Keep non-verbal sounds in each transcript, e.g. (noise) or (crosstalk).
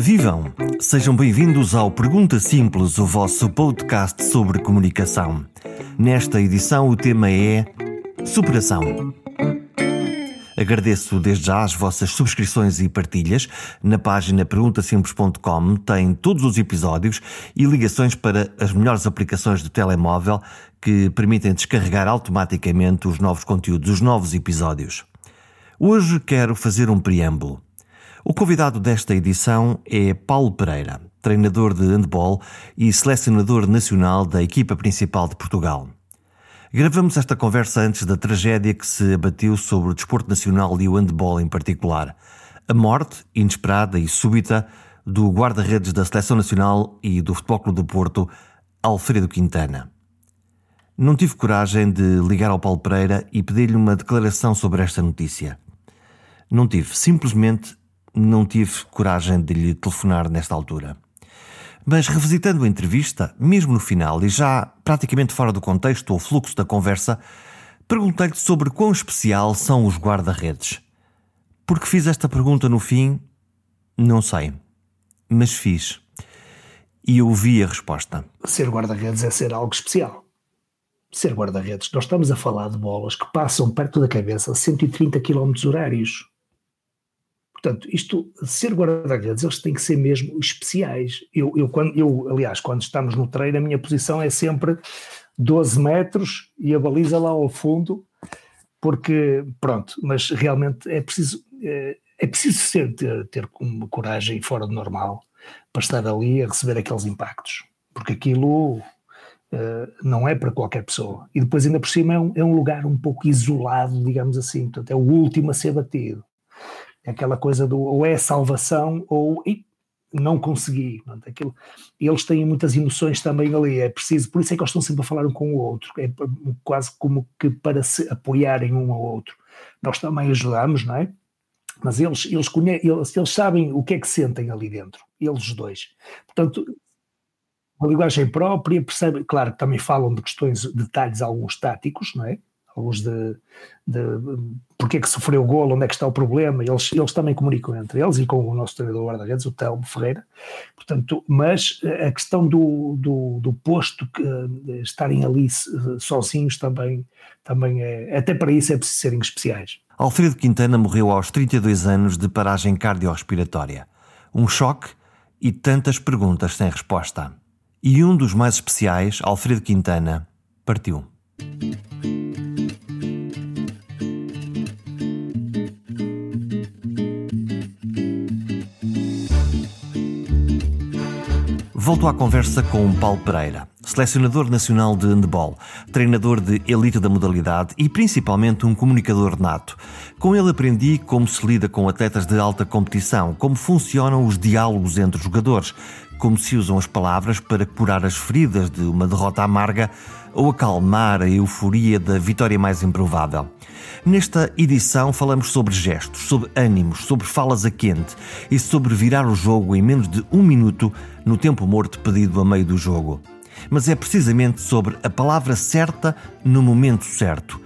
Vivam! Sejam bem-vindos ao Pergunta Simples, o vosso podcast sobre comunicação. Nesta edição o tema é Superação. Agradeço desde já as vossas subscrições e partilhas. Na página perguntasimples.com tem todos os episódios e ligações para as melhores aplicações de telemóvel que permitem descarregar automaticamente os novos conteúdos, os novos episódios. Hoje quero fazer um preâmbulo. O convidado desta edição é Paulo Pereira, treinador de handball e selecionador nacional da equipa principal de Portugal. Gravamos esta conversa antes da tragédia que se abateu sobre o desporto nacional e o handball em particular. A morte, inesperada e súbita, do guarda-redes da Seleção Nacional e do Futebol Clube do Porto, Alfredo Quintana. Não tive coragem de ligar ao Paulo Pereira e pedir-lhe uma declaração sobre esta notícia. Não tive, simplesmente não tive coragem de lhe telefonar nesta altura. Mas revisitando a entrevista, mesmo no final e já praticamente fora do contexto ou fluxo da conversa, perguntei-lhe sobre quão especial são os guarda-redes. Porque fiz esta pergunta no fim? Não sei. Mas fiz. E ouvi a resposta. Ser guarda-redes é ser algo especial. Ser guarda-redes, nós estamos a falar de bolas que passam perto da cabeça a 130 km horários. Portanto, isto, ser guarda-redes, eles têm que ser mesmo especiais. Eu, eu, quando, eu, aliás, quando estamos no treino, a minha posição é sempre 12 metros e a baliza lá ao fundo, porque, pronto, mas realmente é preciso, é, é preciso ser, ter, ter uma coragem fora do normal para estar ali a receber aqueles impactos, porque aquilo uh, não é para qualquer pessoa. E depois, ainda por cima, é um, é um lugar um pouco isolado, digamos assim, portanto, é o último a ser batido aquela coisa do ou é salvação ou não consegui. Aquilo, eles têm muitas emoções também ali, é preciso, por isso é que eles estão sempre a falar um com o outro, é quase como que para se apoiarem um ao outro. Nós também ajudamos, não é? Mas eles, eles, conhecem, eles, eles sabem o que é que sentem ali dentro, eles dois. Portanto, a linguagem própria, percebe, claro também falam de questões, detalhes alguns táticos, não é? Alguns de, de porque é que sofreu o golo, onde é que está o problema, eles, eles também comunicam entre eles e com o nosso treinador guarda-redes, o Telmo Ferreira, portanto, mas a questão do, do, do posto, que, estarem ali sozinhos também, também é, até para isso é preciso serem especiais. Alfredo Quintana morreu aos 32 anos de paragem cardiorrespiratória. Um choque e tantas perguntas sem resposta. E um dos mais especiais, Alfredo Quintana, partiu. Volto à conversa com Paulo Pereira, selecionador nacional de handball, treinador de elite da modalidade e principalmente um comunicador nato. Com ele aprendi como se lida com atletas de alta competição, como funcionam os diálogos entre os jogadores, como se usam as palavras para curar as feridas de uma derrota amarga ou acalmar a euforia da vitória mais improvável. Nesta edição falamos sobre gestos, sobre ânimos, sobre falas a quente e sobre virar o jogo em menos de um minuto no tempo morto pedido a meio do jogo. Mas é precisamente sobre a palavra certa no momento certo.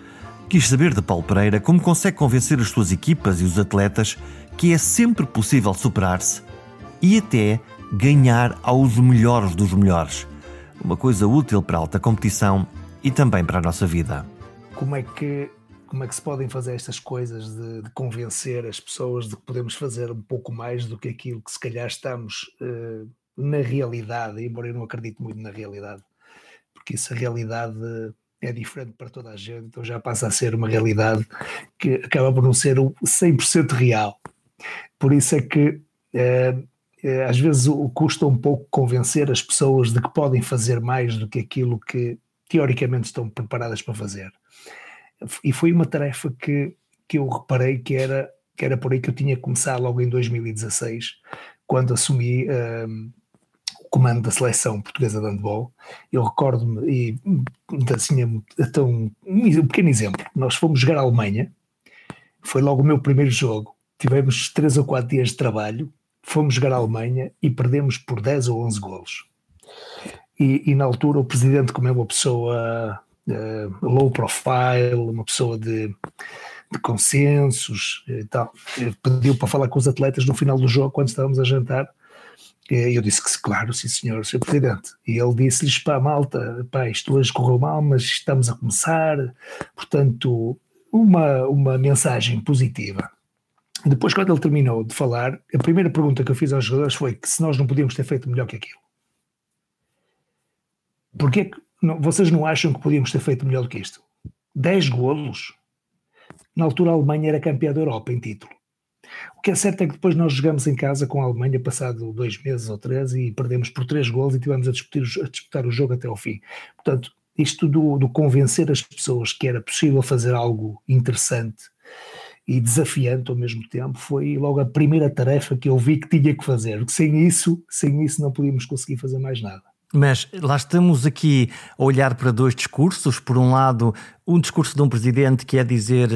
Quis saber de Paulo Pereira como consegue convencer as suas equipas e os atletas que é sempre possível superar-se e até ganhar aos melhores dos melhores. Uma coisa útil para a alta competição e também para a nossa vida. Como é que como é que se podem fazer estas coisas de, de, convencer as pessoas de que podemos fazer um pouco mais do que aquilo que se calhar estamos uh, na realidade, embora eu não acredite muito na realidade, porque essa realidade é diferente para toda a gente, então já passa a ser uma realidade que acaba por não ser 100% real. Por isso é que uh, às vezes custa um pouco convencer as pessoas de que podem fazer mais do que aquilo que teoricamente estão preparadas para fazer. E foi uma tarefa que, que eu reparei que era, que era por aí que eu tinha começado logo em 2016, quando assumi um, o comando da seleção portuguesa de handball. Eu recordo-me, e assim, então, um pequeno exemplo, nós fomos jogar à Alemanha, foi logo o meu primeiro jogo, tivemos três ou quatro dias de trabalho, fomos jogar à Alemanha e perdemos por 10 ou 11 golos. E, e, na altura o presidente, como é uma pessoa uh, low profile, uma pessoa de, de consensos e tal. Pediu para falar com os atletas no final do jogo, quando estávamos a jantar, E eu disse que claro, sim senhor, senhor Presidente. E ele disse-lhes, pá, malta, pá, isto hoje correu mal, mas estamos a começar, portanto, uma, uma mensagem positiva. Depois, quando ele terminou de falar, a primeira pergunta que eu fiz aos jogadores foi que se nós não podíamos ter feito melhor que aquilo. Porquê que não, vocês não acham que podíamos ter feito melhor do que isto? 10 golos. Na altura a Alemanha era campeã da Europa em título. O que é certo é que depois nós jogamos em casa com a Alemanha, passado dois meses ou três, e perdemos por três gols e tivemos a disputar, a disputar o jogo até ao fim. Portanto, isto do, do, convencer as pessoas que era possível fazer algo interessante e desafiante ao mesmo tempo foi logo a primeira tarefa que eu vi que tinha que fazer. Porque sem isso, sem isso não podíamos conseguir fazer mais nada. Mas lá estamos aqui a olhar para dois discursos. Por um lado, um discurso de um presidente que é dizer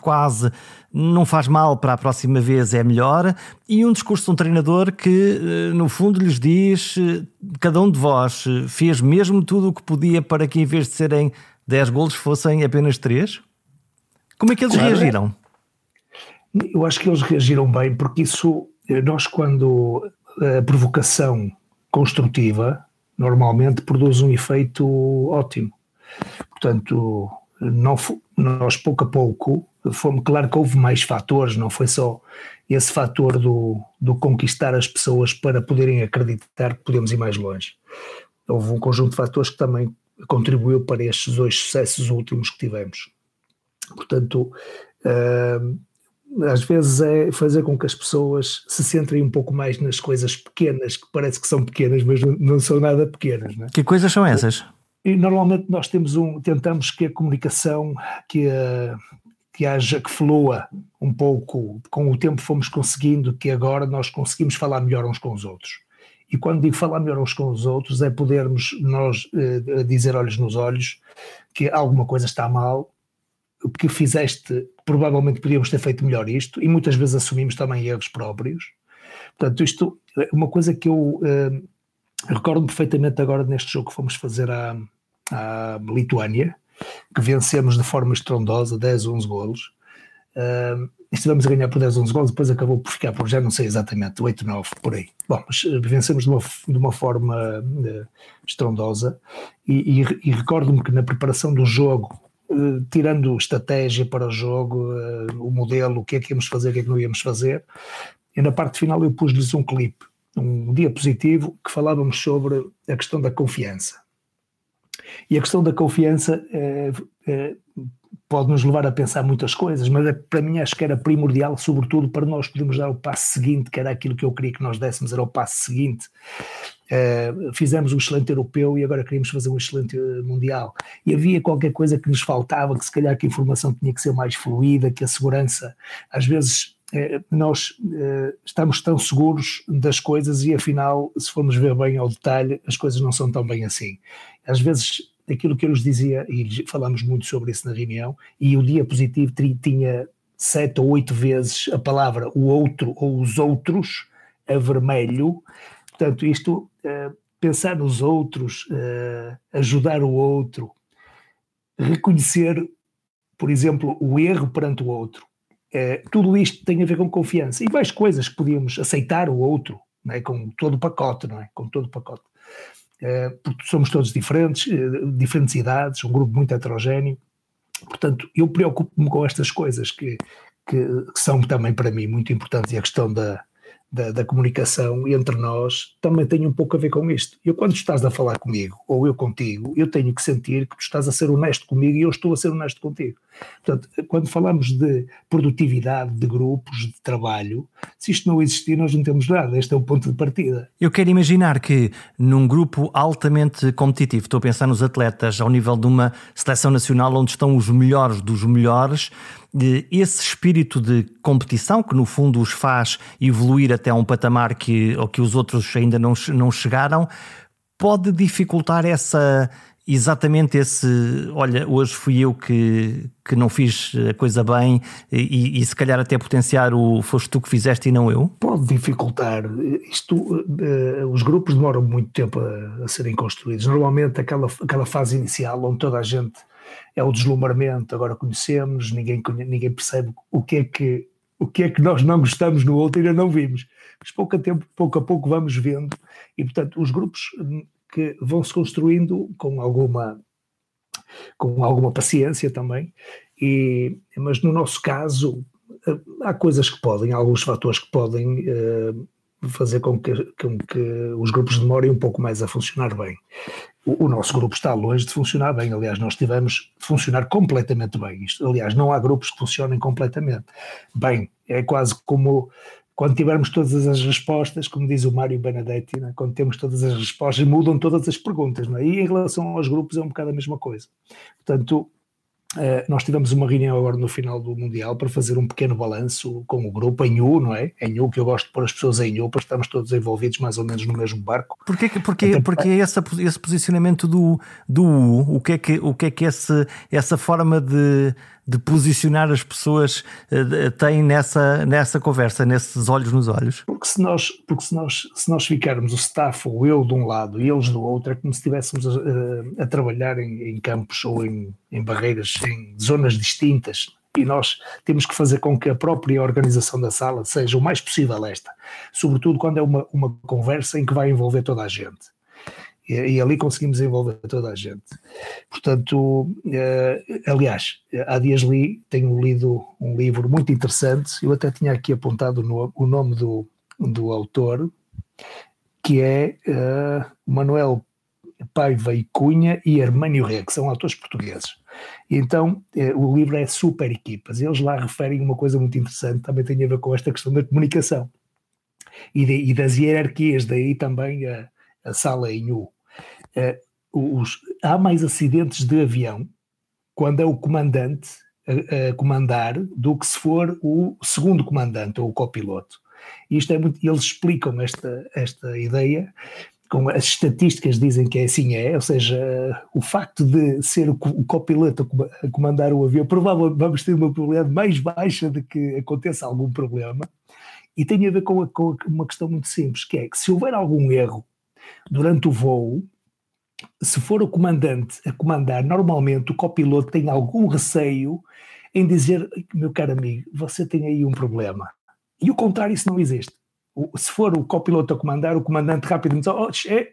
quase não faz mal para a próxima vez, é melhor, e um discurso de um treinador que, eh, no fundo, lhes diz: eh, cada um de vós fez mesmo tudo o que podia para que, em vez de serem 10 golos, fossem apenas 3? Como é que eles claro. reagiram? Eu acho que eles reagiram bem, porque isso, eh, nós, quando a provocação construtiva normalmente produz um efeito ótimo. Portanto, não, nós pouco a pouco fomos, claro que houve mais fatores, não foi só esse fator do, do conquistar as pessoas para poderem acreditar que podemos ir mais longe. Houve um conjunto de fatores que também contribuiu para estes dois sucessos últimos que tivemos. Portanto, uh, às vezes é fazer com que as pessoas se centrem um pouco mais nas coisas pequenas, que parece que são pequenas, mas não são nada pequenas. É? Que coisas são essas? E normalmente nós temos um, tentamos que a comunicação, que, a, que haja, que flua um pouco, com o tempo fomos conseguindo que agora nós conseguimos falar melhor uns com os outros. E quando digo falar melhor uns com os outros, é podermos nós eh, dizer olhos nos olhos que alguma coisa está mal que fizeste, provavelmente podíamos ter feito melhor isto, e muitas vezes assumimos também erros próprios. Portanto, isto é uma coisa que eu uh, recordo perfeitamente agora neste jogo que fomos fazer à, à Lituânia, que vencemos de forma estrondosa, 10, 11 golos. Uh, estivemos a ganhar por 10, 11 golos, depois acabou por ficar por já não sei exatamente, 8, 9, por aí. Bom, mas uh, vencemos de uma, de uma forma uh, estrondosa e, e, e recordo-me que na preparação do jogo eh, tirando estratégia para o jogo, eh, o modelo, o que é que íamos fazer, o que é que não íamos fazer. E na parte final eu pus-lhes um clipe, um diapositivo que falávamos sobre a questão da confiança. E a questão da confiança é, é, pode nos levar a pensar muitas coisas, mas é, para mim acho que era primordial, sobretudo para nós podermos dar o passo seguinte, que era aquilo que eu queria que nós dessemos, era o passo seguinte. Uh, fizemos um excelente europeu e agora queríamos fazer um excelente mundial. E havia qualquer coisa que nos faltava, que se calhar que a informação tinha que ser mais fluida, que a segurança, às vezes uh, nós uh, estamos tão seguros das coisas e afinal, se formos ver bem ao detalhe, as coisas não são tão bem assim. Às vezes aquilo que eu lhes dizia, e falámos muito sobre isso na reunião, e o dia positivo tinha sete ou oito vezes a palavra o outro ou os outros a vermelho, Portanto, isto, pensar nos outros, uh, ajudar o outro, reconhecer, por exemplo, o erro perante o outro. Uh, tudo isto tem a ver com confiança. E mais coisas que podíamos aceitar o outro, não é? com todo o pacote, não é? Com todo o pacote. porque somos todos diferentes, diferentes idades, um grupo muito heterogéneo. Portanto, eu preocupo-me com estas coisas que, que, que, são também para mim muito importantes e a questão da, da, da, comunicação entre nós também tem um pouco a ver com isto. Eu, quando estás a falar comigo, ou eu contigo, eu tenho que sentir que tu estás a ser honesto comigo e eu estou a ser honesto contigo. Portanto, quando falamos de produtividade, de grupos, de trabalho, se isto não existir, nós não temos nada. Este é o ponto de partida. Eu quero imaginar que num grupo altamente competitivo, estou a pensar nos atletas ao nível de uma seleção nacional onde estão os melhores dos melhores, esse espírito de competição que no fundo os faz evoluir até um patamar que, ou que os outros ainda não, não chegaram, pode dificultar essa exatamente esse olha, hoje fui eu que, que não fiz a coisa bem e, e, se calhar até potenciar o foste tu que fizeste e não eu? Pode dificultar. Isto, uh, os grupos demoram muito tempo a, a, serem construídos. Normalmente aquela, aquela fase inicial onde toda a gente é o deslumbramento, agora conhecemos, ninguém, ninguém percebe o que é que o que é que nós não gostamos no outro ainda não vimos. Mas pouco a, tempo, pouco a pouco vamos vendo e, portanto, os grupos que vão se construindo com alguma com alguma paciência também, e, mas no nosso caso há coisas que podem, há alguns fatores que podem uh, fazer com que, com que os grupos demorem um pouco mais a funcionar bem. O, nosso grupo está longe de funcionar bem, aliás, nós tivemos de funcionar completamente bem. Isto, aliás, não há grupos que funcionem completamente bem. É quase como quando tivermos todas as respostas, como diz o Mário Benedetti, né? quando temos todas as respostas, mudam todas as perguntas. Não é? E em relação aos grupos é um bocado a mesma coisa. Portanto, nós tivemos uma reunião agora no final do Mundial para fazer um pequeno balanço com o grupo em U, não é? Em U, que eu gosto de pôr as pessoas em U, para estarmos todos envolvidos mais ou menos no mesmo barco. Porquê, porquê, é essa, esse posicionamento do, do U? O que é que, o que, é que esse, essa forma de de posicionar as pessoas uh, tem nessa, nessa conversa, nesses olhos nos olhos? Porque se nós, porque se nós, se nós ficarmos o staff ou eu de um lado e eles do outro, é como se estivéssemos a, a, a trabalhar em, em, campos ou em, em barreiras, em zonas distintas. E nós temos que fazer com que a própria organização da sala seja o mais possível esta, sobretudo quando é uma, uma conversa em que vai envolver toda a gente e, ali conseguimos envolver toda a gente. Portanto, eh, aliás, há dias li, tenho lido um livro muito interessante, eu até tinha aqui apontado no, o nome do, do autor, que é uh, Manuel Paiva e Cunha e Hermânio Ré, que são autores portugueses. E então, eh, o livro é Super Equipas. Eles lá referem uma coisa muito interessante, também tem a ver com esta questão da comunicação e, de, e das hierarquias, daí também a, a sala em U. Uh, os, há mais acidentes de avião quando é o comandante a, a, comandar do que se for o segundo comandante ou o copiloto. Isto é muito, eles explicam esta, esta ideia com as estatísticas dizem que é assim é, ou seja, o facto de ser o, o copiloto a comandar o avião, provavelmente vamos ter uma probabilidade mais baixa de que aconteça algum problema, e tem a ver com, a, com uma questão muito simples, que é que se houver algum erro durante o voo, se for o comandante a comandar, normalmente o copiloto tem algum receio em dizer, meu caro amigo, você tem aí um problema. E o contrário, isso não existe. Se for o copiloto a comandar, o comandante rapidamente diz, oh, é,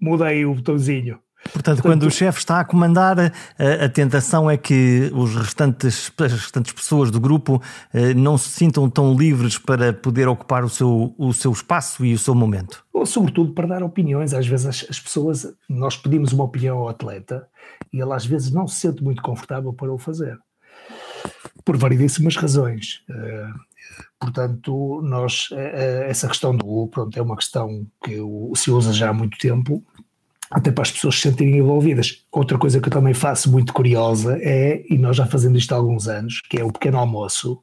mudei o botãozinho. Portanto, quando o chefe está a comandar, a, a, tentação é que os restantes, as restantes pessoas do grupo eh, não se sintam tão livres para poder ocupar o seu, o seu espaço e o seu momento. Ou, sobretudo, para dar opiniões. Às vezes as, as pessoas, nós pedimos uma opinião ao atleta e ele às vezes não se sente muito confortável para o fazer. Por variedíssimas razões. Uh, portanto, nós, uh, essa questão do pronto, é uma questão que se usa já há muito tempo até para as pessoas se sentirem envolvidas. Outra coisa que eu também faço muito curiosa é, e nós já fazemos isto há alguns anos, que é o pequeno almoço.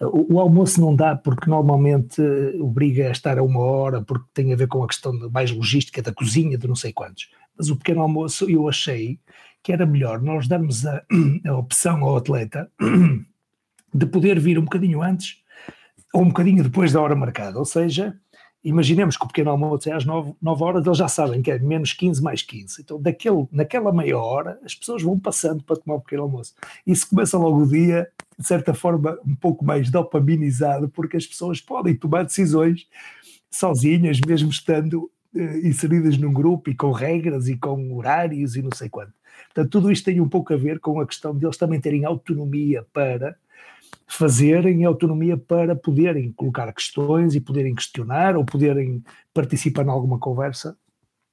O, o almoço não dá porque normalmente obriga a estar a uma hora, porque tem a ver com a questão mais logística da cozinha, de não sei quantos. Mas o pequeno almoço eu achei que era melhor nós darmos a, a opção ao atleta de poder vir um bocadinho antes ou um bocadinho depois da hora marcada, ou seja, imaginemos que o pequeno almoço é às 9, 9 horas, eles já sabem que é menos 15 mais 15. Então, daquele, naquela meia hora, as pessoas vão passando para tomar o pequeno almoço. Isso começa logo o dia, de certa forma, um pouco mais dopaminizado, porque as pessoas podem tomar decisões sozinhas, mesmo estando eh, inseridas num grupo e com regras e com horários e não sei quanto. Portanto, tudo isto tem um pouco a ver com a questão de eles também terem autonomia para fazerem autonomia para poderem colocar questões e poderem questionar ou poderem participar em alguma conversa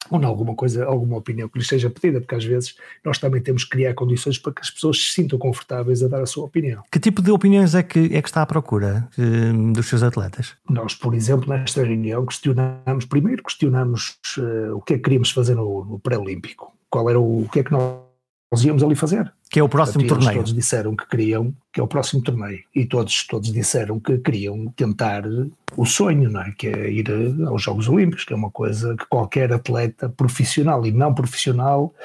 ou em alguma coisa, alguma opinião que lhes seja pedida, porque às vezes nós também temos que criar condições para que as pessoas se sintam confortáveis a dar a sua opinião. Que tipo de opiniões é que, é que está à procura uh, dos seus atletas? Nós, por exemplo, nesta reunião questionamos, primeiro questionamos uh, o que é que queríamos fazer no, no pré-olímpico, qual era o, o que é que nós nós íamos ali fazer. Que é o próximo Portanto, torneio. Todos disseram que queriam, que é o próximo torneio, e todos, todos disseram que queriam tentar o sonho, não é? Que é ir aos Jogos Olímpicos, que é uma coisa que qualquer atleta profissional e não profissional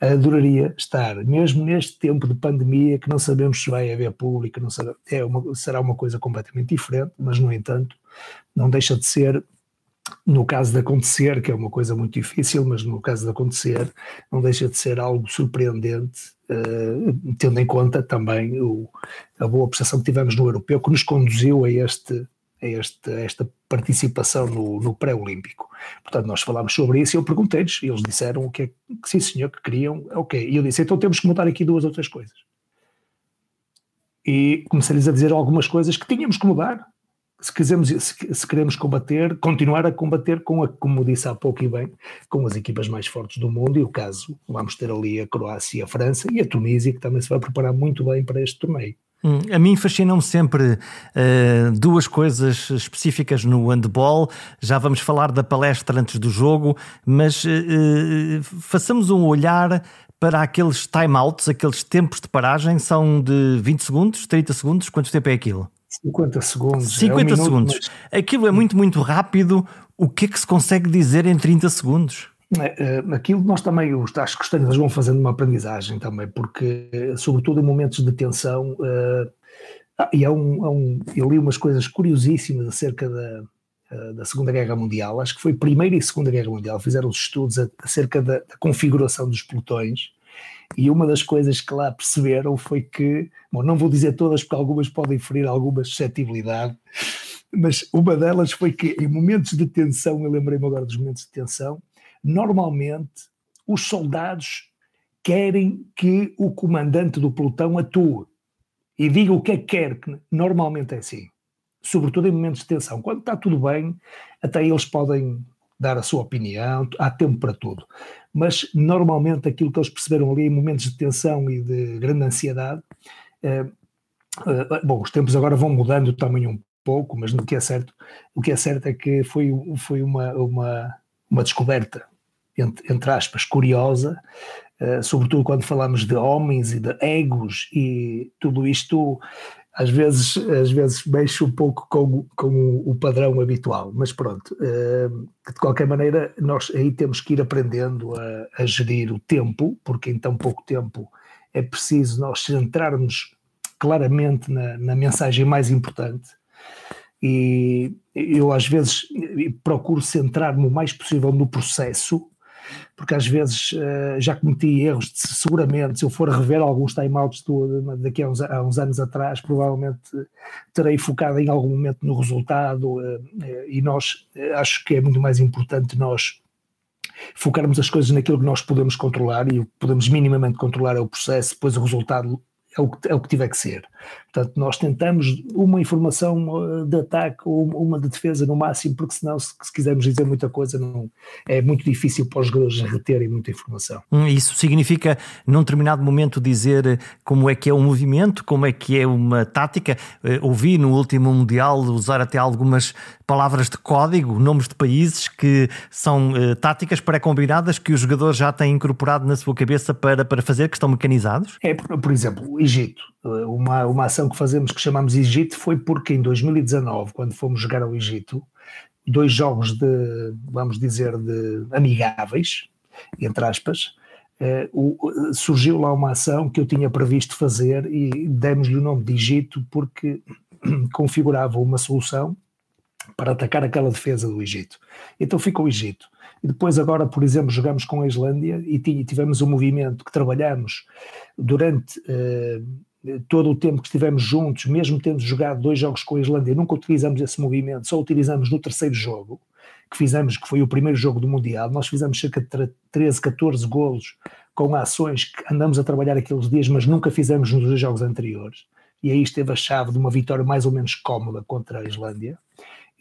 adoraria estar, mesmo neste tempo de pandemia que não sabemos se vai haver público, não é uma, será uma coisa completamente diferente, mas no entanto não deixa de ser no caso de acontecer, que é uma coisa muito difícil, mas no caso de acontecer, não deixa de ser algo surpreendente, uh, tendo em conta também o, a boa prestação que tivemos no europeu, que nos conduziu a, este, a, este, a esta participação no, no pré-olímpico. Portanto, nós falámos sobre isso e eu perguntei-lhes, e eles disseram o que é que sim senhor, que queriam, ok. E eu disse, então temos que mudar aqui duas outras coisas. E comecei-lhes a dizer algumas coisas que tínhamos que mudar, se, quisermos, se, queremos combater, continuar a combater com a, como disse há pouco e bem, com as equipas mais fortes do mundo, e o caso, vamos ter ali a Croácia, a França e a Tunísia, que também se vai preparar muito bem para este torneio. Hum, a mim fascinam-me sempre uh, duas coisas específicas no handball. Já vamos falar da palestra antes do jogo, mas uh, façamos um olhar para aqueles timeouts, aqueles tempos de paragem, são de 20 segundos, 30 segundos, quanto tempo é aquilo? 50 segundos. 50 é um minuto, segundos. Mas... Aquilo é muito, muito rápido. O que é que se consegue dizer em 30 segundos? É, é, aquilo nós também, os, acho que os vão fazendo uma aprendizagem também, porque, sobretudo em momentos de tensão, uh, ah, e há um, há um, eu li umas coisas curiosíssimas acerca da, uh, da Segunda Guerra Mundial, acho que foi Primeira e Segunda Guerra Mundial, fizeram os estudos acerca da, da configuração dos pelotões, e uma das coisas que lá perceberam foi que, bom, não vou dizer todas porque algumas podem ferir alguma suscetibilidade, mas uma delas foi que em momentos de tensão, eu lembrei-me agora dos momentos de tensão, normalmente os soldados querem que o comandante do pelotão atue e diga o que é que quer, que normalmente é assim. Sobretudo em momentos de tensão. Quando está tudo bem, até eles podem dar a sua opinião, há tempo para tudo. Mas normalmente aquilo que eles perceberam ali em momentos de tensão e de grande ansiedade, eh, eh, bom, os tempos agora vão mudando também um pouco, mas o que é certo, o que é certo é que foi, foi uma, uma, uma descoberta, entre, entre aspas, curiosa, eh, sobretudo quando falamos de homens e de egos e tudo isto às vezes, às vezes mexo um pouco com, com o padrão habitual, mas pronto, eh, de qualquer maneira, nós aí temos que ir aprendendo a, a gerir o tempo, porque em tão pouco tempo é preciso nós centrarmos claramente na, na mensagem mais importante. E eu às vezes procuro centrar-me o mais possível no processo porque às vezes uh, já cometi erros, de, seguramente, se eu for rever alguns timeouts daqui a uns, a uns, anos atrás, provavelmente terei focado em algum momento no resultado, uh, e nós, acho que é muito mais importante nós focarmos as coisas naquilo que nós podemos controlar, e o que podemos minimamente controlar é o processo, depois o resultado é o, que, é o que tiver que ser. Portanto, nós tentamos uma informação uh, de ataque ou uma de defesa no máximo, porque senão, se, se quisermos dizer muita coisa, não, é muito difícil para os jogadores reterem muita informação. Hum, isso significa, num determinado momento, dizer como é que é um movimento, como é que é uma tática. Uh, ouvi no último Mundial usar até algumas palavras de código, nomes de países que são uh, táticas pré-combinadas que os jogadores já têm incorporado na sua cabeça para, para fazer, que estão mecanizados? É, por, por exemplo, Egito. Uma, uma ação que fazemos que chamamos Egito foi porque em 2019, quando fomos jogar ao Egito, dois jogos de, vamos dizer, de amigáveis, entre aspas, eh, o, surgiu lá uma ação que eu tinha previsto fazer e demos-lhe o nome de Egito porque (clears throat) configurava uma solução para atacar aquela defesa do Egito. Então ficou o Egito. E depois agora, por exemplo, jogamos com a Islândia e tivemos um movimento que trabalhamos durante uh, todo o tempo que estivemos juntos, mesmo tendo jogado dois jogos com a Islândia, nunca utilizamos esse movimento, só utilizamos no terceiro jogo, que fizemos, que foi o primeiro jogo do Mundial, nós fizemos cerca de 13, 14 golos com ações que andamos a trabalhar aqueles dias, mas nunca fizemos nos dois jogos anteriores, e aí esteve a chave de uma vitória mais ou menos cómoda contra a Islândia.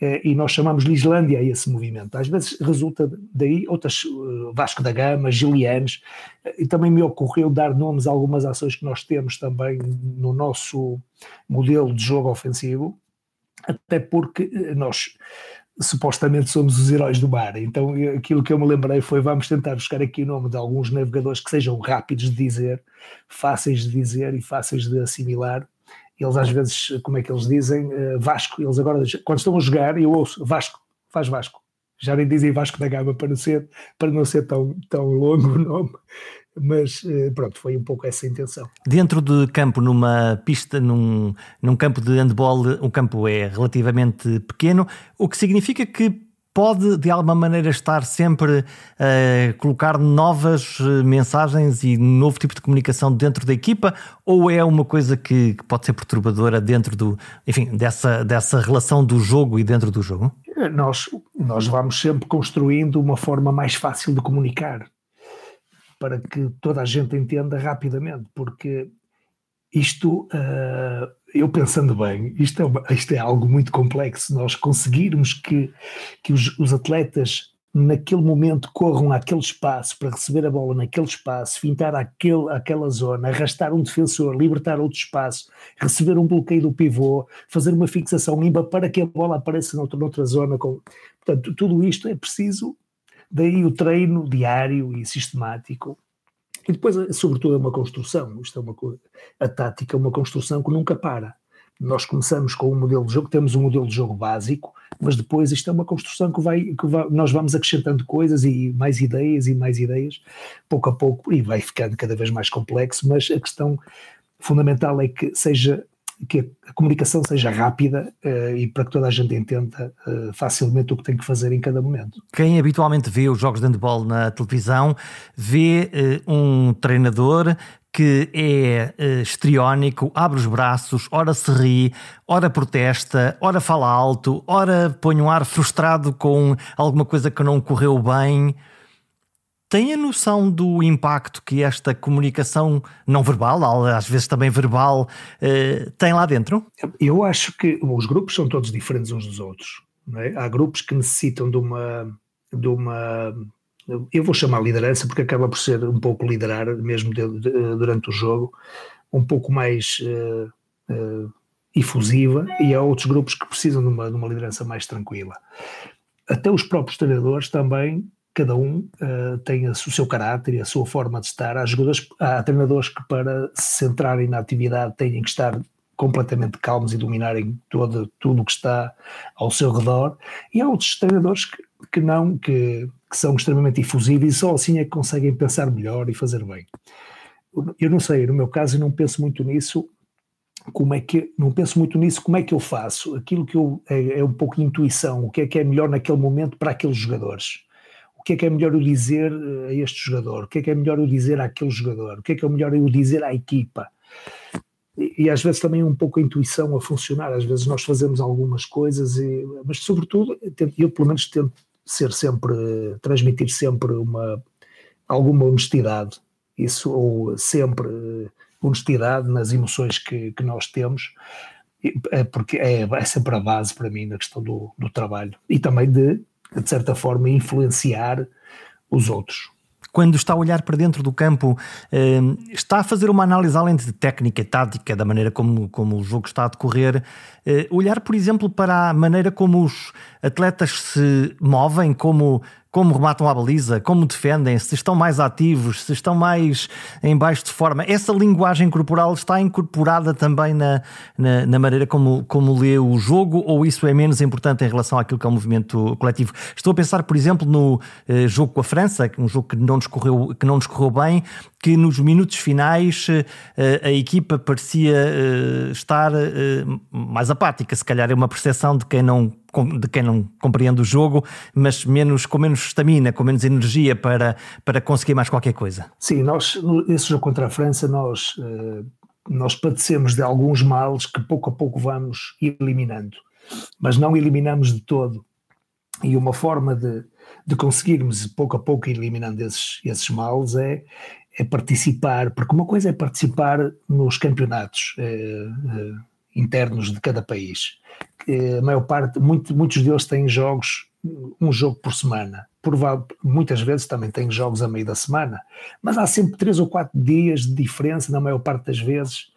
Eh, e nós chamamos-lhe Islândia a esse movimento. Às vezes resulta daí outras, eh, Vasco da Gama, Gilianes, eh, e também me ocorreu dar nomes a algumas ações que nós temos também no nosso modelo de jogo ofensivo, até porque nós supostamente somos os heróis do mar, então aquilo que eu me lembrei foi vamos tentar buscar aqui o nome de alguns navegadores que sejam rápidos de dizer, fáceis de dizer e fáceis de assimilar, eles às vezes, como é que eles dizem, uh, Vasco, eles agora, quando estão a jogar, eu ouço Vasco, faz Vasco. Já nem dizem Vasco da Gama para não ser, para não ser tão, tão longo o nome, mas uh, pronto, foi um pouco essa a intenção. Dentro de campo, numa pista, num, num campo de handball, o campo é relativamente pequeno, o que significa que pode de alguma maneira estar sempre a colocar novas eh, mensagens e novo tipo de comunicação dentro da equipa ou é uma coisa que, pode ser perturbadora dentro do, enfim, dessa, dessa relação do jogo e dentro do jogo? Nós, nós vamos sempre construindo uma forma mais fácil de comunicar para que toda a gente entenda rapidamente, porque isto, uh, eu pensando bem, isto é, isto é algo muito complexo. Nós conseguirmos que, que os, os atletas naquele momento corram àquele espaço para receber a bola naquele espaço, fintar aquele, aquela zona, arrastar um defensor, libertar outro espaço, receber um bloqueio do pivô, fazer uma fixação limpa para que a bola apareça noutra, noutra zona. Com... Portanto, tudo isto é preciso, daí o treino diário e sistemático e depois, sobretudo, é uma construção. Isto é uma a tática é uma construção que nunca para. Nós começamos com um modelo de jogo, temos um modelo de jogo básico, mas depois isto é uma construção que vai, que vai, nós vamos acrescentando coisas e mais ideias e mais ideias, pouco a pouco, e vai ficando cada vez mais complexo, mas a questão fundamental é que seja que a comunicação seja rápida uh, e para que toda a gente entenda uh, facilmente o que tem que fazer em cada momento. Quem habitualmente vê os jogos de handball na televisão vê uh, um treinador que é uh, estriónico, abre os braços, ora se ri, ora protesta, ora fala alto, ora põe um ar frustrado com alguma coisa que não correu bem. Tem a noção do impacto que esta comunicação não verbal, às vezes também verbal, eh, tem lá dentro? Eu acho que os grupos são todos diferentes uns dos outros. É? Há grupos que necessitam de uma, de uma. Eu vou chamar liderança porque acaba por ser um pouco liderar, mesmo de, de, durante o jogo, um pouco mais uh, uh, efusiva, e há outros grupos que precisam de uma, de uma liderança mais tranquila. Até os próprios treinadores também cada um uh, tem o seu caráter e a sua forma de estar. Há, jogadores, há treinadores que, para se centrarem na atividade, têm que estar completamente calmos e dominarem todo, tudo o que está ao seu redor, e há outros treinadores que, que não, que, que são extremamente efusivos e só assim é que conseguem pensar melhor e fazer bem. Eu não sei, no meu caso, eu não penso muito nisso, como é que não penso muito nisso, como é que eu faço? Aquilo que eu é, é um pouco intuição, o que é que é melhor naquele momento para aqueles jogadores que é que é melhor eu dizer eh, a este jogador, o que é que é melhor eu dizer àquele jogador, o que é que é melhor eu dizer à equipa. E, e às vezes também um pouco a intuição a funcionar, às vezes nós fazemos algumas coisas, e, mas sobretudo eu pelo menos tento ser sempre, transmitir sempre uma, alguma honestidade, isso, ou sempre honestidade nas emoções que, que nós temos, é porque é, é sempre a base para mim na questão do, do trabalho. E também de de certa forma, influenciar os outros. Quando está a olhar para dentro do campo, eh, está a fazer uma análise além de técnica e tática, da maneira como, como o jogo está a decorrer, eh, olhar, por exemplo, para a maneira como os atletas se movem, como como rematam a baliza, como defendem, se estão mais ativos, se estão mais em baixo de forma. Essa linguagem corporal está incorporada também na, na, na, maneira como, como lê o jogo, ou isso é menos importante em relação àquilo que é o movimento coletivo? Estou a pensar, por exemplo, no eh, jogo com a França, um jogo que não nos correu, que não nos correu bem, que nos minutos finais eh, a equipa parecia eh, estar eh, mais apática, se calhar é uma percepção de quem não de quem não compreende o jogo, mas menos, com menos estamina, com menos energia para, para conseguir mais qualquer coisa. Sim, nós, esse jogo contra a França, nós, nós padecemos de alguns males que pouco a pouco vamos eliminando, mas não eliminamos de todo. E uma forma de, de conseguirmos pouco a pouco eliminando esses, esses males é, é participar, porque uma coisa é participar nos campeonatos eh, eh, internos de cada país. a maior parte, muito, muitos deles têm jogos, um jogo por semana. Provável, muitas vezes também têm jogos a meio da semana, mas há sempre três ou quatro dias de diferença, na maior parte das vezes,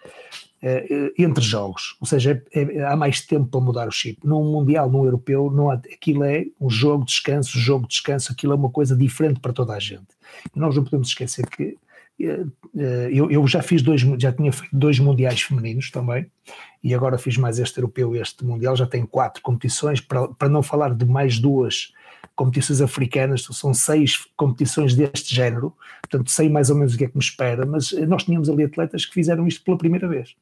eh, entre jogos. Ou seja, é, é, há mais tempo para mudar o chip. Num Mundial, num Europeu, não há, aquilo é um jogo de descanso, jogo de descanso, aquilo é uma coisa diferente para toda a gente. E nós não podemos esquecer que eh, eh, eu, eu, já fiz dois, já tinha feito dois mundiais femininos também, e agora fiz mais este europeu e este mundial, já tenho quatro competições, para, para não falar de mais duas competições africanas, são seis competições deste género, portanto sei mais ou menos o que é que me espera, mas eh, nós tínhamos ali atletas que fizeram isto pela primeira vez.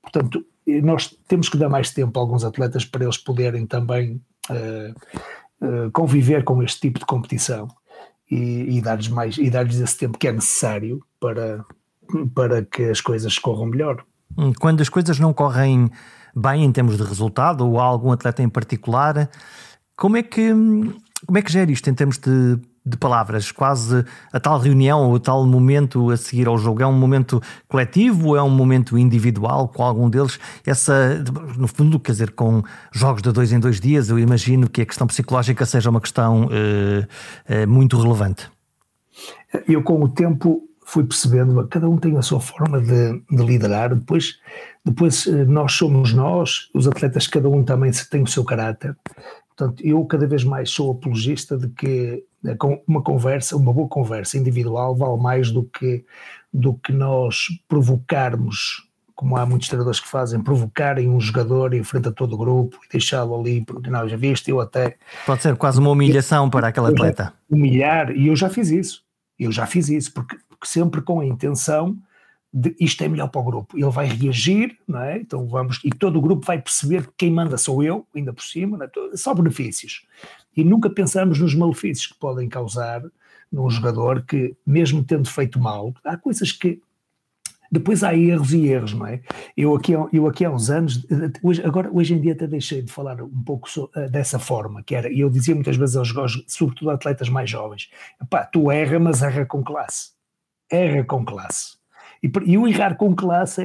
Portanto, nós temos que dar mais tempo a alguns atletas para eles poderem também uh, uh, conviver com este tipo de competição e, e dar-lhes mais e dar-lhes esse tempo que é necessário para, para que as coisas corram melhor. Hum, quando as coisas não correm bem em termos de resultado, ou há algum atleta em particular, como é que, como é que gera isto em termos de, de palavras? Quase a tal reunião ou tal momento a seguir ao jogo é um momento coletivo ou é um momento individual com algum deles? Essa, no fundo, quer dizer, com jogos de dois em dois dias, eu imagino que a questão psicológica seja uma questão eh, eh, muito relevante. Eu, com o tempo, fui percebendo, cada um tem a sua forma de, de, liderar, depois, depois eh, nós somos nós, os atletas, cada um também tem o seu caráter. Portanto, eu cada vez mais sou apologista de que uma conversa, uma boa conversa individual vale mais do que, do que nós provocarmos, como há muitos treinadores que fazem, provocarem um jogador em frente a todo o grupo e deixá-lo ali, porque não, já viste, eu até... Pode ser quase uma humilhação para aquele atleta. Humilhar, e eu já fiz isso, eu já fiz isso, porque sempre com a intenção de isto é melhor para o grupo. Ele vai reagir, não é? Então vamos, e todo o grupo vai perceber que quem manda sou eu, ainda por cima, é? só benefícios. E nunca pensamos nos malefícios que podem causar num jogador que, mesmo tendo feito mal, há coisas que depois há erros e erros, não é? Eu aqui, eu aqui há uns anos, hoje, agora hoje em dia até deixei de falar um pouco so, uh, dessa forma, que era, e eu dizia muitas vezes aos, sobretudo atletas mais jovens, pá, tu erra, mas erra com classe erra com classe. E, e o errar com classe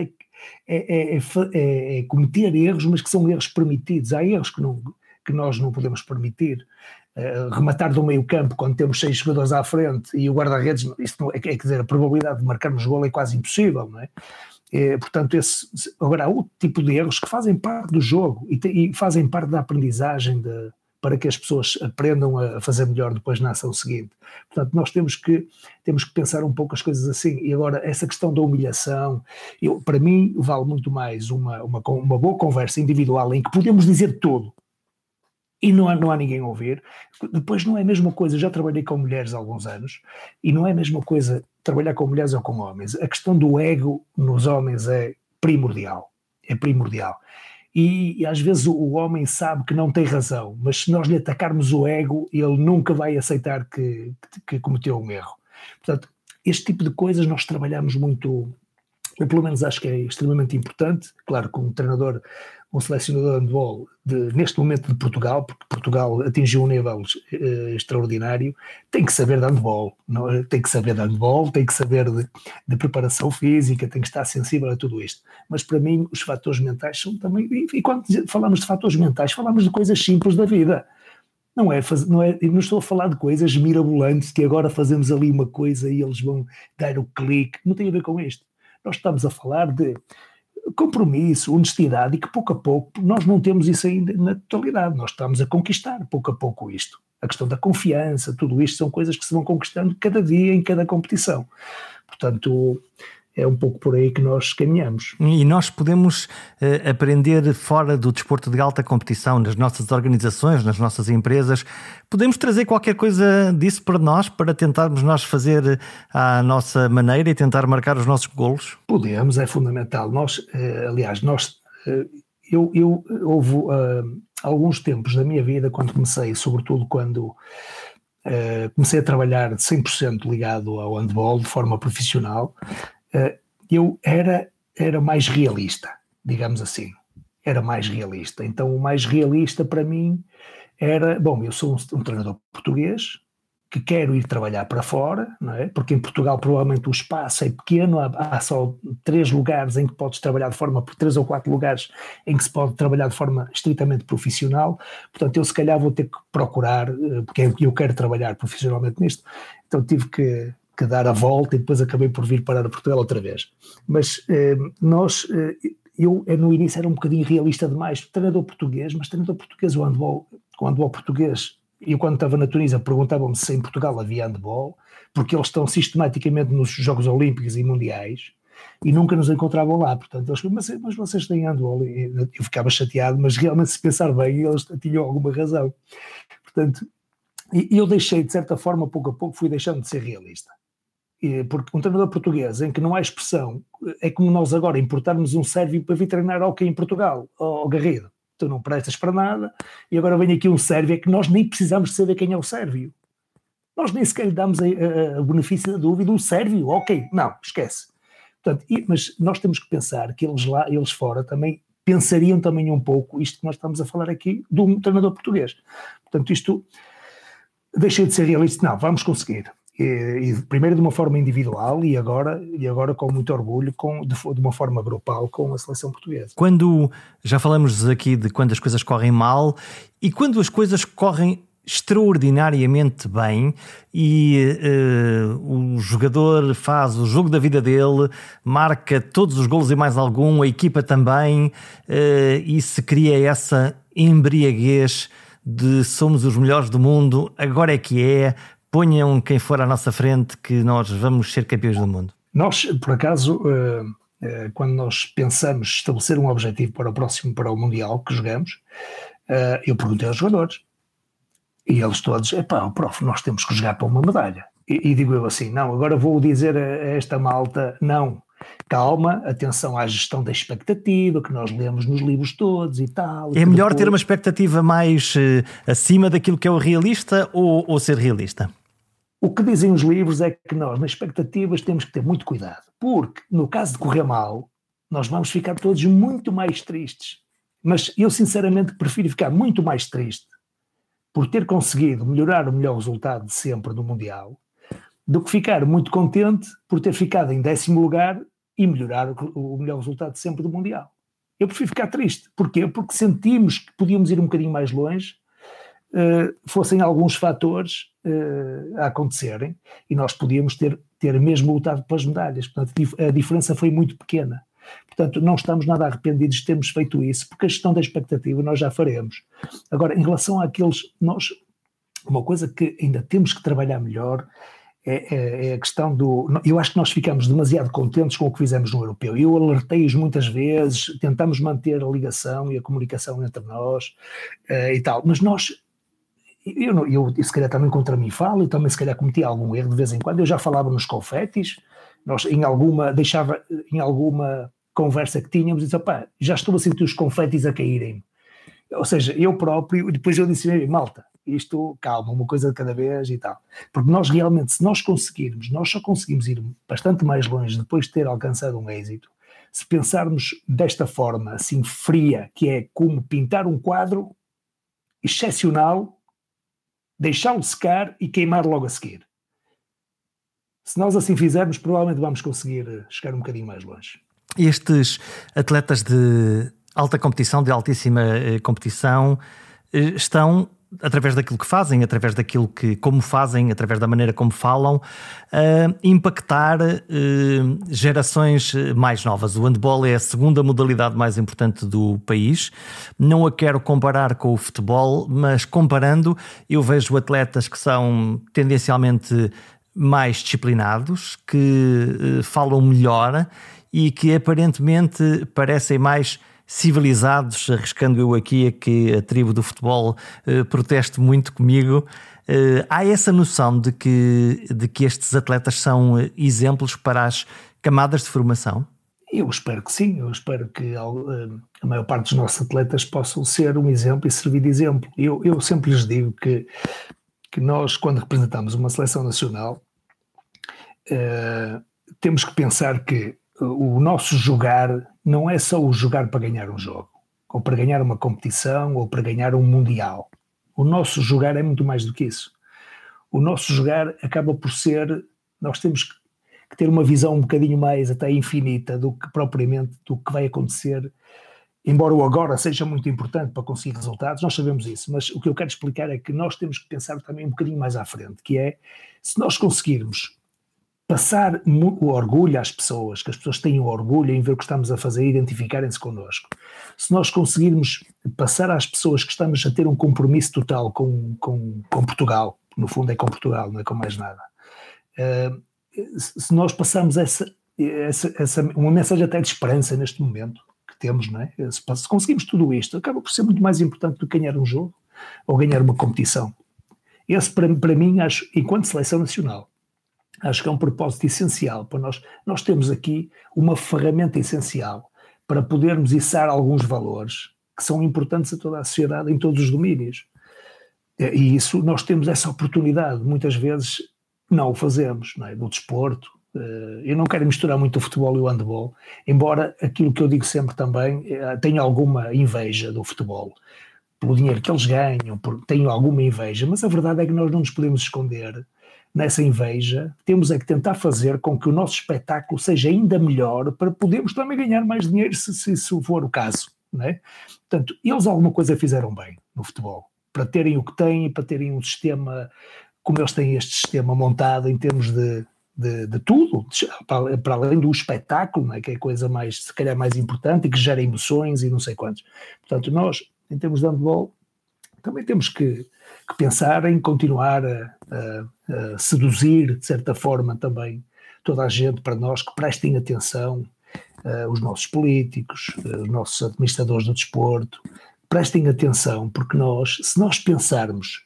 é, é, é, é, é, cometer erros, mas que são erros permitidos. Há erros que, não, que nós não podemos permitir. Uh, rematar do meio campo quando temos seis jogadores à frente e o guarda-redes, isto não, é, quer dizer, a probabilidade de marcarmos gol é quase impossível, não é? É, portanto, esse, agora há outro tipo de erros que fazem parte do jogo e, te, e fazem parte da aprendizagem de, para que as pessoas aprendam a fazer melhor depois na ação seguinte. Portanto, nós temos que, temos que pensar um pouco as coisas assim. E agora, essa questão da humilhação, eu, para mim, vale muito mais uma, uma, uma boa conversa individual em que podemos dizer tudo e não há, não há ninguém a ouvir. Depois não é a mesma coisa, já trabalhei com mulheres há alguns anos, e não é a mesma coisa trabalhar com mulheres ou com homens. A questão do ego nos homens é primordial. É primordial e, e, às vezes o, o, homem sabe que não tem razão, mas se nós lhe atacarmos o ego, ele nunca vai aceitar que, que, que cometeu um erro. Portanto, este tipo de coisas nós trabalhamos muito, eu pelo menos acho que é extremamente importante, claro, como treinador um selecionador de handball de, neste momento de Portugal, porque Portugal atingiu um nível uh, extraordinário, tem que saber de handball, não, é? tem que saber de handball, tem que saber de, de, preparação física, tem que estar sensível a tudo isto. Mas para mim os fatores mentais são também, e, e quando falamos de fatores mentais, falamos de coisas simples da vida. Não é, não é, não estou a falar de coisas mirabolantes que agora fazemos ali uma coisa e eles vão dar o clique, não tem a ver com isto. Nós estamos a falar de compromisso, honestidade, e que pouco a pouco nós não temos isso ainda na totalidade, nós estamos a conquistar pouco a pouco isto. A questão da confiança, tudo isto são coisas que se vão conquistando cada dia em cada competição. Portanto, é um pouco por aí que nós caminhamos. E nós podemos uh, aprender fora do desporto de alta competição, nas nossas organizações, nas nossas empresas. Podemos trazer qualquer coisa disso para nós, para tentarmos nós fazer à nossa maneira e tentar marcar os nossos golos? Podemos, é fundamental. Nós, uh, aliás, nós, uh, eu, eu houve alguns tempos da minha vida, quando comecei, sobretudo quando comecei a trabalhar 100% ligado ao handball de forma profissional, eh, eu era, era mais realista, digamos assim. Era mais realista. Então, o mais realista para mim era: bom, eu sou um, um treinador português que quero ir trabalhar para fora, não é? porque em Portugal provavelmente o espaço é pequeno, há, há, só três lugares em que podes trabalhar de forma, três ou quatro lugares em que se pode trabalhar de forma estritamente profissional, portanto eu se calhar vou ter que procurar, eh, porque eu quero trabalhar profissionalmente nisto, então tive que, que dar a volta e depois acabei por vir parar a Portugal outra vez. Mas eh, nós, eh, eu no início era um bocadinho realista demais, treinador português, mas treinador português, o handball, o handball português, eu quando estava na Tunísia perguntavam-me se em Portugal havia handball, porque eles estão sistematicamente nos Jogos Olímpicos e Mundiais, e nunca nos encontravam lá, portanto eles mas, mas vocês têm handball, eu ficava chateado, mas realmente se pensar bem, eles tinham alguma razão. Portanto, eu deixei, de certa forma, pouco a pouco, fui deixando de ser realista porque um treinador português em que não há expressão, é como nós agora importarmos um sérvio para vir treinar ao que em Portugal, ao Garrido. tu não prestas para nada, e agora vem aqui um sérvio, é que nós nem precisamos saber quem é o sérvio. Nós nem sequer lhe damos o benefício da dúvida, o sérvio, ok, não, esquece. Portanto, e, mas nós temos que pensar que eles lá, eles fora, também pensariam também um pouco isto que nós estamos a falar aqui de um treinador português. Portanto, isto deixei de ser realista, não, vamos conseguir. E, e, primeiro de uma forma individual e agora, e agora com muito orgulho, com, de, de, uma forma grupal com a seleção portuguesa. Quando já falamos aqui de quando as coisas correm mal e quando as coisas correm extraordinariamente bem e uh, o jogador faz o jogo da vida dele, marca todos os golos e mais algum, a equipa também, uh, e se cria essa embriaguez de somos os melhores do mundo, agora é que é, ponham quem for à nossa frente que nós vamos ser campeões do mundo. Nós, por acaso, uh, quando nós pensamos estabelecer um objetivo para o próximo, para o Mundial que jogamos, eu perguntei aos jogadores, e eles todos, epá, prof, nós temos que jogar para uma medalha. E, e, digo eu assim, não, agora vou dizer a, esta malta, não, calma, atenção à gestão da expectativa, que nós lemos nos livros todos e tal. É melhor depois... ter uma expectativa mais uh, acima daquilo que é o realista ou, ou ser realista? O que dizem os livros é que nós, nas expectativas, temos que ter muito cuidado, porque no caso de correr mal, nós vamos ficar todos muito mais tristes. Mas eu, sinceramente, prefiro ficar muito mais triste por ter conseguido melhorar o melhor resultado de sempre no Mundial, do que ficar muito contente por ter ficado em décimo lugar e melhorar o, melhor resultado de sempre do Mundial. Eu prefiro ficar triste. Porquê? Porque sentimos que podíamos ir um bocadinho mais longe, fossem alguns fatores uh, a acontecerem, e nós podíamos ter, ter mesmo lutado pelas medalhas. Portanto, a diferença foi muito pequena. Portanto, não estamos nada arrependidos de termos feito isso, porque a gestão da expectativa nós já faremos. Agora, em relação àqueles, nós, uma coisa que ainda temos que trabalhar melhor é, é, é, a questão do. Eu acho que nós ficamos demasiado contentes com o que fizemos no europeu. Eu alertei-os muitas vezes, tentamos manter a ligação e a comunicação entre nós uh, e tal, mas nós. Eu, eu, eu, se calhar também contra mim falo, e também se calhar cometi algum erro de vez em quando. Eu já falava nos confetes, nós em alguma, deixava em alguma conversa que tínhamos, disse, opá, já estou a sentir os confetes a caírem. Ou seja, eu próprio, depois eu disse, malta, isto, calma, uma coisa de cada vez e tal. Porque nós realmente, se nós conseguirmos, nós só conseguimos ir bastante mais longe depois de ter alcançado um êxito, se pensarmos desta forma, assim, fria, que é como pintar um quadro excepcional, deixá-lo secar e queimar logo a seguir. Se nós assim fizermos, provavelmente vamos conseguir chegar um bocadinho mais longe. Estes atletas de alta competição, de altíssima eh, competição, eh, estão através daquilo que fazem, através daquilo que como fazem, através da maneira como falam, a impactar eh, gerações mais novas. O handball é a segunda modalidade mais importante do país. Não a quero comparar com o futebol, mas comparando, eu vejo atletas que são tendencialmente mais disciplinados, que falam melhor e que aparentemente parecem mais civilizados, arriscando eu aqui a que a tribo do futebol uh, proteste muito comigo. Uh, há essa noção de que, de que estes atletas são uh, exemplos para as camadas de formação? Eu espero que sim, eu espero que a maior parte dos nossos atletas possam ser um exemplo e servir de exemplo. Eu, eu sempre lhes digo que, que nós, quando representamos uma seleção nacional, temos que pensar que o nosso jogar não é só o jogar para ganhar um jogo, ou para ganhar uma competição, ou para ganhar um mundial. O nosso jogar é muito mais do que isso. O nosso jogar acaba por ser, nós temos que ter uma visão um bocadinho mais até infinita do que propriamente do que vai acontecer. Embora o agora seja muito importante para conseguir resultados, nós sabemos isso, mas o que eu quero explicar é que nós temos que pensar também um bocadinho mais à frente, que é se nós conseguirmos passar o orgulho às pessoas, que as pessoas tenham orgulho em ver o que estamos a fazer e identificarem-se connosco. Se nós conseguirmos passar às pessoas que estamos a ter um compromisso total com, com, com Portugal, no fundo é com Portugal, não é com mais nada, uh, se nós passarmos essa, essa, essa, uma mensagem até de esperança neste momento que temos, não é? se, se conseguimos tudo isto, acaba por ser muito mais importante do que ganhar um jogo ou ganhar uma competição. Esse, para, para mim, acho, enquanto seleção nacional, acho que é um propósito essencial para nós. Nós temos aqui uma ferramenta essencial para podermos içar alguns valores que são importantes a toda a sociedade em todos os domínios. E isso, nós temos essa oportunidade, muitas vezes não o fazemos, não é? no desporto. Eh, eu não quero misturar muito o futebol e o handball, embora aquilo que eu digo sempre também, eh, tenho alguma inveja do futebol, pelo dinheiro que eles ganham, tenho alguma inveja, mas a verdade é que nós não nos podemos esconder nessa inveja, temos é que tentar fazer com que o nosso espetáculo seja ainda melhor para podermos também ganhar mais dinheiro se, se, se for o caso. Não é? Portanto, eles alguma coisa fizeram bem no futebol, para terem o que têm, para terem um sistema, como eles têm este sistema montado em termos de, de, de tudo, para, para, além do espetáculo, é? que é a coisa mais, se calhar, mais importante e que gera emoções e não sei quantos. Portanto, nós, em termos de handball, também temos que, que pensar em continuar a, a, a, seduzir, de certa forma, também toda a gente para nós que prestem atenção, uh, os nossos políticos, uh, os nossos administradores do desporto, prestem atenção, porque nós, se nós pensarmos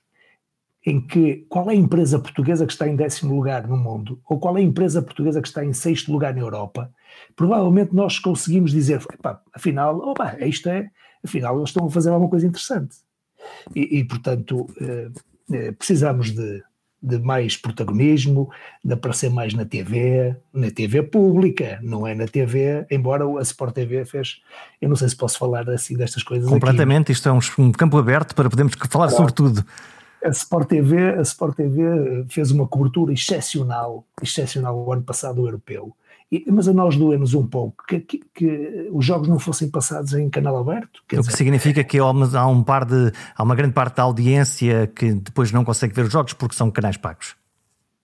em que qual é a empresa portuguesa que está em décimo lugar no mundo, ou qual é a empresa portuguesa que está em sexto lugar na Europa, provavelmente nós conseguimos dizer, afinal, opa, isto é, afinal eles estão a fazer alguma coisa interessante. E, e portanto, eh, eh, precisamos de, de mais protagonismo, de aparecer mais na TV, na TV pública, não é na TV, embora a Sport TV fez, eu não sei se posso falar assim destas coisas Completamente, aqui. isto é um, um, campo aberto para podermos falar claro. sobre tudo. A Sport, TV, a Sport TV fez uma cobertura excepcional, excepcional o ano passado o europeu, mas a nós doemos um pouco que, que, que, os jogos não fossem passados em canal aberto. o dizer, que significa que há, um par de, há uma grande parte da audiência que depois não consegue ver os jogos porque são canais pagos.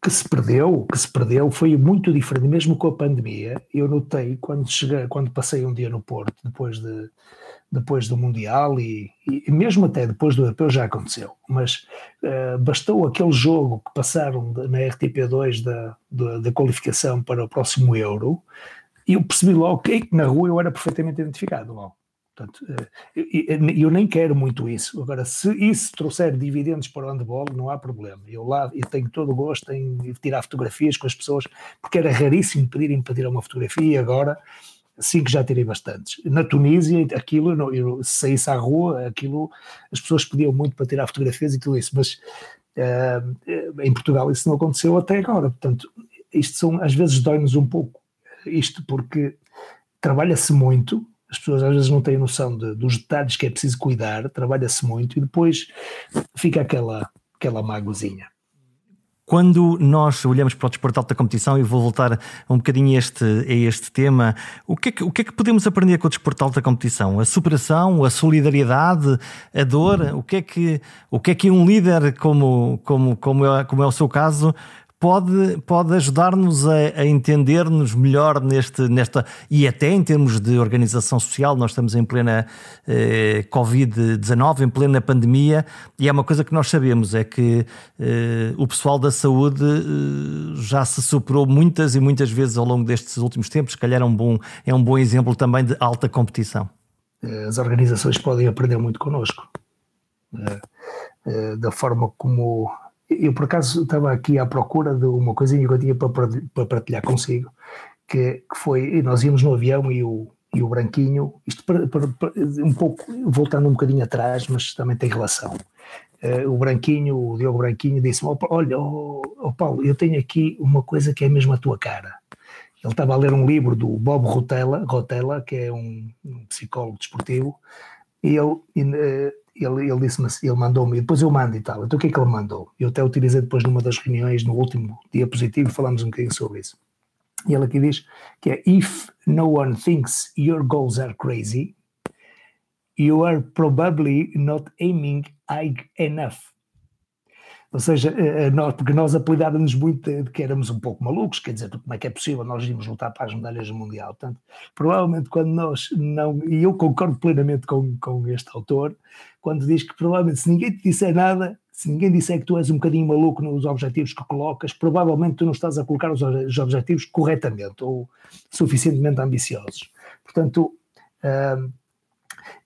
Que se perdeu, que se perdeu, foi muito diferente, mesmo com a pandemia. Eu notei quando cheguei, quando passei um dia no Porto, depois de depois do Mundial e, e, mesmo até depois do Europeu já aconteceu, mas uh, bastou aquele jogo que passaram na RTP2 da, da, da, qualificação para o próximo Euro e eu percebi logo que na rua eu era perfeitamente identificado logo. Portanto, uh, eu, eu, nem quero muito isso. Agora, se isso trouxer dividendos para o handball, não há problema. Eu lá eu tenho todo o gosto em tirar fotografias com as pessoas, porque era raríssimo pedirem para tirar uma fotografia e agora Sim, que já tirei bastantes. Na Tunísia, aquilo, eu, eu, se saísse à rua, aquilo, as pessoas pediam muito para tirar fotografias e tudo isso, mas uh, em Portugal isso não aconteceu até agora. Portanto, isto são, às vezes dói-nos um pouco, isto porque trabalha-se muito, as pessoas às vezes não têm noção de, dos detalhes que é preciso cuidar, trabalha-se muito e depois fica aquela, aquela magozinha. Quando nós olhamos para o desporto de alta competição, e vou voltar um bocadinho a este, a este tema, o que, é que, o que é que podemos aprender com o desporto de alta competição? A superação, a solidariedade, a dor? O que é que, o que, é que um líder como, como, como, é, como é o seu caso pode, pode ajudar-nos a, a entender-nos melhor neste, nesta. E até em termos de organização social, nós estamos em plena eh, Covid-19, em plena pandemia, e é uma coisa que nós sabemos: é que eh, o pessoal da saúde eh, já se superou muitas e muitas vezes ao longo destes últimos tempos. Se calhar é um bom, é um bom exemplo também de alta competição. As organizações podem aprender muito connosco. Eh, eh, da forma como eu, por acaso, estava aqui à procura de uma coisinha que eu tinha para, partilhar consigo, que, que foi, nós íamos no avião e o, e o Branquinho, isto para, para, para, um pouco, voltando um bocadinho atrás, mas também tem relação. Uh, o Branquinho, o Diogo Branquinho, disse-me: Olha, oh, oh, Paulo, eu tenho aqui uma coisa que é mesmo a tua cara. Ele estava a ler um livro do Bob Rotella, Rotella que é um, um psicólogo desportivo, e ele, uh, ele, ele disse-me assim, ele mandou-me, e depois eu mando e tal. Então o que é que ele mandou? Eu até utilizei depois numa das reuniões, no último diapositivo, falamos um bocadinho sobre isso. E ele aqui diz que é: If no one thinks your goals are crazy, you are probably not aiming high enough. Ou seja, nós, porque nós apelidávamos muito de que éramos um pouco malucos, quer dizer, como é que é possível nós irmos lutar para as medalhas do Mundial? Portanto, provavelmente quando nós não, e eu concordo plenamente com, com este autor, quando diz que provavelmente se ninguém te disser nada, se ninguém disser que tu és um bocadinho maluco nos objetivos que colocas, provavelmente tu não estás a colocar os objetivos corretamente ou suficientemente ambiciosos. Portanto, uh,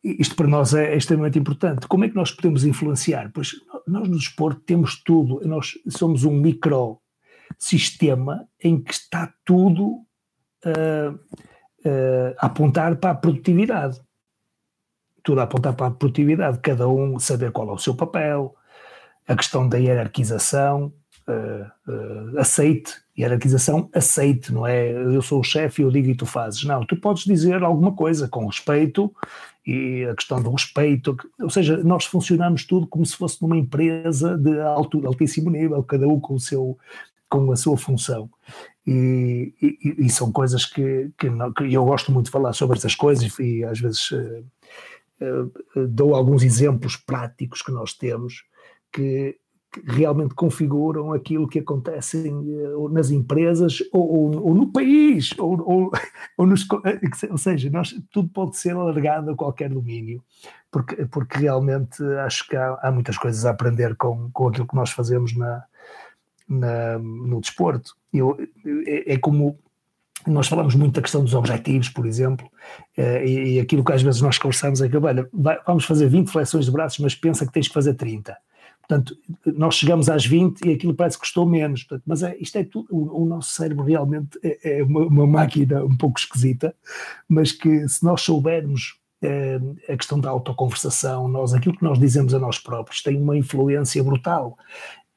isto para nós é, extremamente importante. Como é que nós podemos influenciar? Pois nós no desporto temos tudo, nós somos um microsistema em que está tudo uh, uh, a apontar para a produtividade. tudo a apontar para a produtividade, cada um saber qual é o seu papel, a questão da hierarquização, uh, aceite, hierarquização aceite, não é? Eu sou o chefe eu digo e tu fazes. Não, tu podes dizer alguma coisa com respeito e a questão do respeito, ou seja, nós funcionamos tudo como se fosse numa empresa de alto, altíssimo nível, cada um com o seu com a sua função. E, e, e são coisas que, que, não, que, eu gosto muito de falar sobre essas coisas e às vezes uh, uh, dou alguns exemplos práticos que nós temos que, realmente configuram aquilo que acontece uh, nas empresas ou, ou, ou no país, ou, ou, (laughs) nos, ou seja, nós, tudo pode ser alargado a qualquer domínio, porque, porque realmente acho que há, há muitas coisas a aprender com, com aquilo que nós fazemos na, na, no desporto. Eu, é, é, como nós falamos muito da questão dos objetivos, por exemplo, eh, e, aquilo que às vezes nós conversamos é que, olha, vamos fazer 20 flexões de braços, mas pensa que tens que fazer 30. Portanto, nós chegamos às 20 e aquilo parece que custou menos. Portanto, mas é, isto é tudo. O, o nosso cérebro realmente é, é uma, uma, máquina um pouco esquisita, mas que se nós soubermos é, a questão da autoconversação, nós, aquilo que nós dizemos a nós próprios tem uma influência brutal.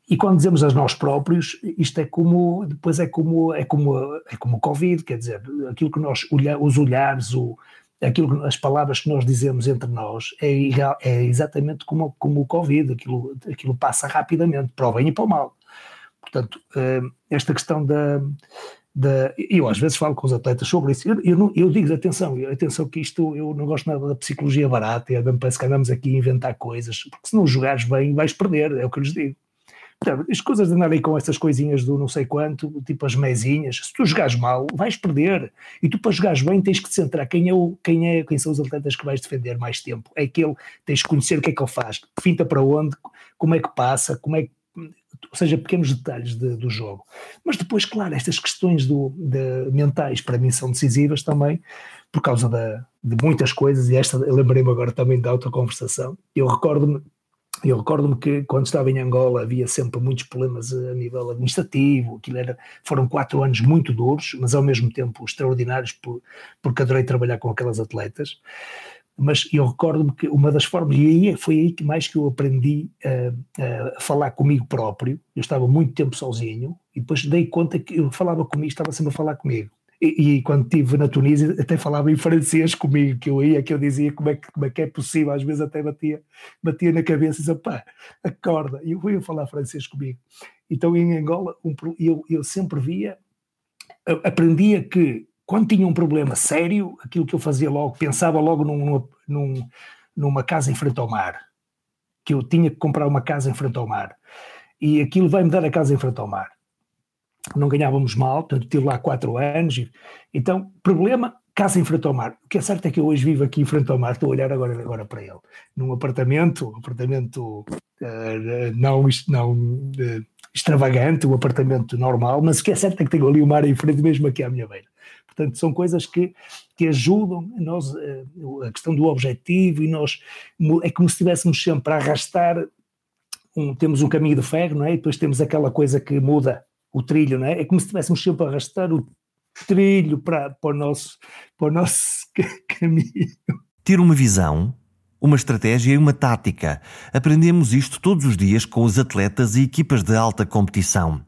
E quando dizemos a nós próprios, isto é como, depois é como, é como, é como o Covid, quer dizer, aquilo que nós, os olhares, o, aquilo, as palavras que nós dizemos entre nós é, é exatamente como, como o Covid, aquilo, aquilo passa rapidamente, para o bem e para o mal. Portanto, eh, esta questão da, da, eu às vezes falo com os atletas sobre isso, eu, eu, eu digo atenção, atenção que isto, eu não gosto nada da psicologia barata, parece que andamos aqui a inventar coisas, porque se não jogares bem vais perder, é o que eu lhes digo. As coisas de andarem com essas coisinhas do não sei quanto, tipo as mesinhas, se tu jogares mal, vais perder. E tu para jogares bem tens que te centrar quem é, o, quem é quem são os atletas que vais defender mais tempo. É aquele, tens que conhecer o que é que ele faz, finta para onde, como é que passa, como é que ou seja, pequenos detalhes de, do jogo. Mas depois, claro, estas questões do, de, mentais para mim são decisivas também, por causa da, de muitas coisas, e esta lembrei-me agora também da autoconversação. Eu recordo-me eu recordo-me que quando estava em Angola havia sempre muitos problemas a nível administrativo, aquilo era, foram quatro anos muito duros, mas ao mesmo tempo extraordinários, por, porque adorei trabalhar com aquelas atletas. Mas eu recordo-me que uma das formas, e aí foi aí que mais que eu aprendi a, a, falar comigo próprio, eu estava muito tempo sozinho, e depois dei conta que eu falava comigo, estava sempre a falar comigo. E, e, quando estive na Tunísia até falava em francês comigo, que eu ia, que eu dizia como é que, como é, que é possível, às vezes até batia, batia na cabeça e dizia, pá, acorda, e eu ia falar francês comigo. Então em Angola um, eu, eu sempre via, aprendia que quando tinha um problema sério, aquilo que eu fazia logo, pensava logo num, num, numa casa em frente ao mar, que eu tinha que comprar uma casa em frente ao mar, e aquilo vai-me dar a casa em frente ao mar não ganhávamos mal, portanto tive lá quatro anos. Então, problema, casa em frente ao mar. O que é certo é que eu hoje vivo aqui em frente ao mar, estou a olhar agora, agora para ele, num apartamento, apartamento uh, não, não uh, extravagante, um apartamento normal, mas o que é certo é que tenho ali o mar em frente, mesmo aqui à minha beira. Portanto, são coisas que, que ajudam nós, uh, a questão do objetivo, e nós, é como se estivéssemos sempre a arrastar, um, temos um caminho de ferro, não é? E depois temos aquela coisa que muda o trilho, não é? É como se estivéssemos sempre a arrastar o trilho para, para, o, nosso, para o nosso (laughs) caminho. Ter uma visão, uma estratégia e uma tática. Aprendemos isto todos os dias com os atletas e equipas de alta competição.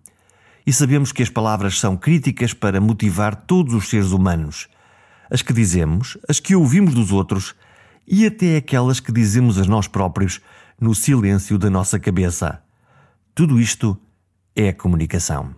E sabemos que as palavras são críticas para motivar todos os seres humanos. As que dizemos, as que ouvimos dos outros e até aquelas que dizemos a nós próprios no silêncio da nossa cabeça. Tudo isto é a comunicação.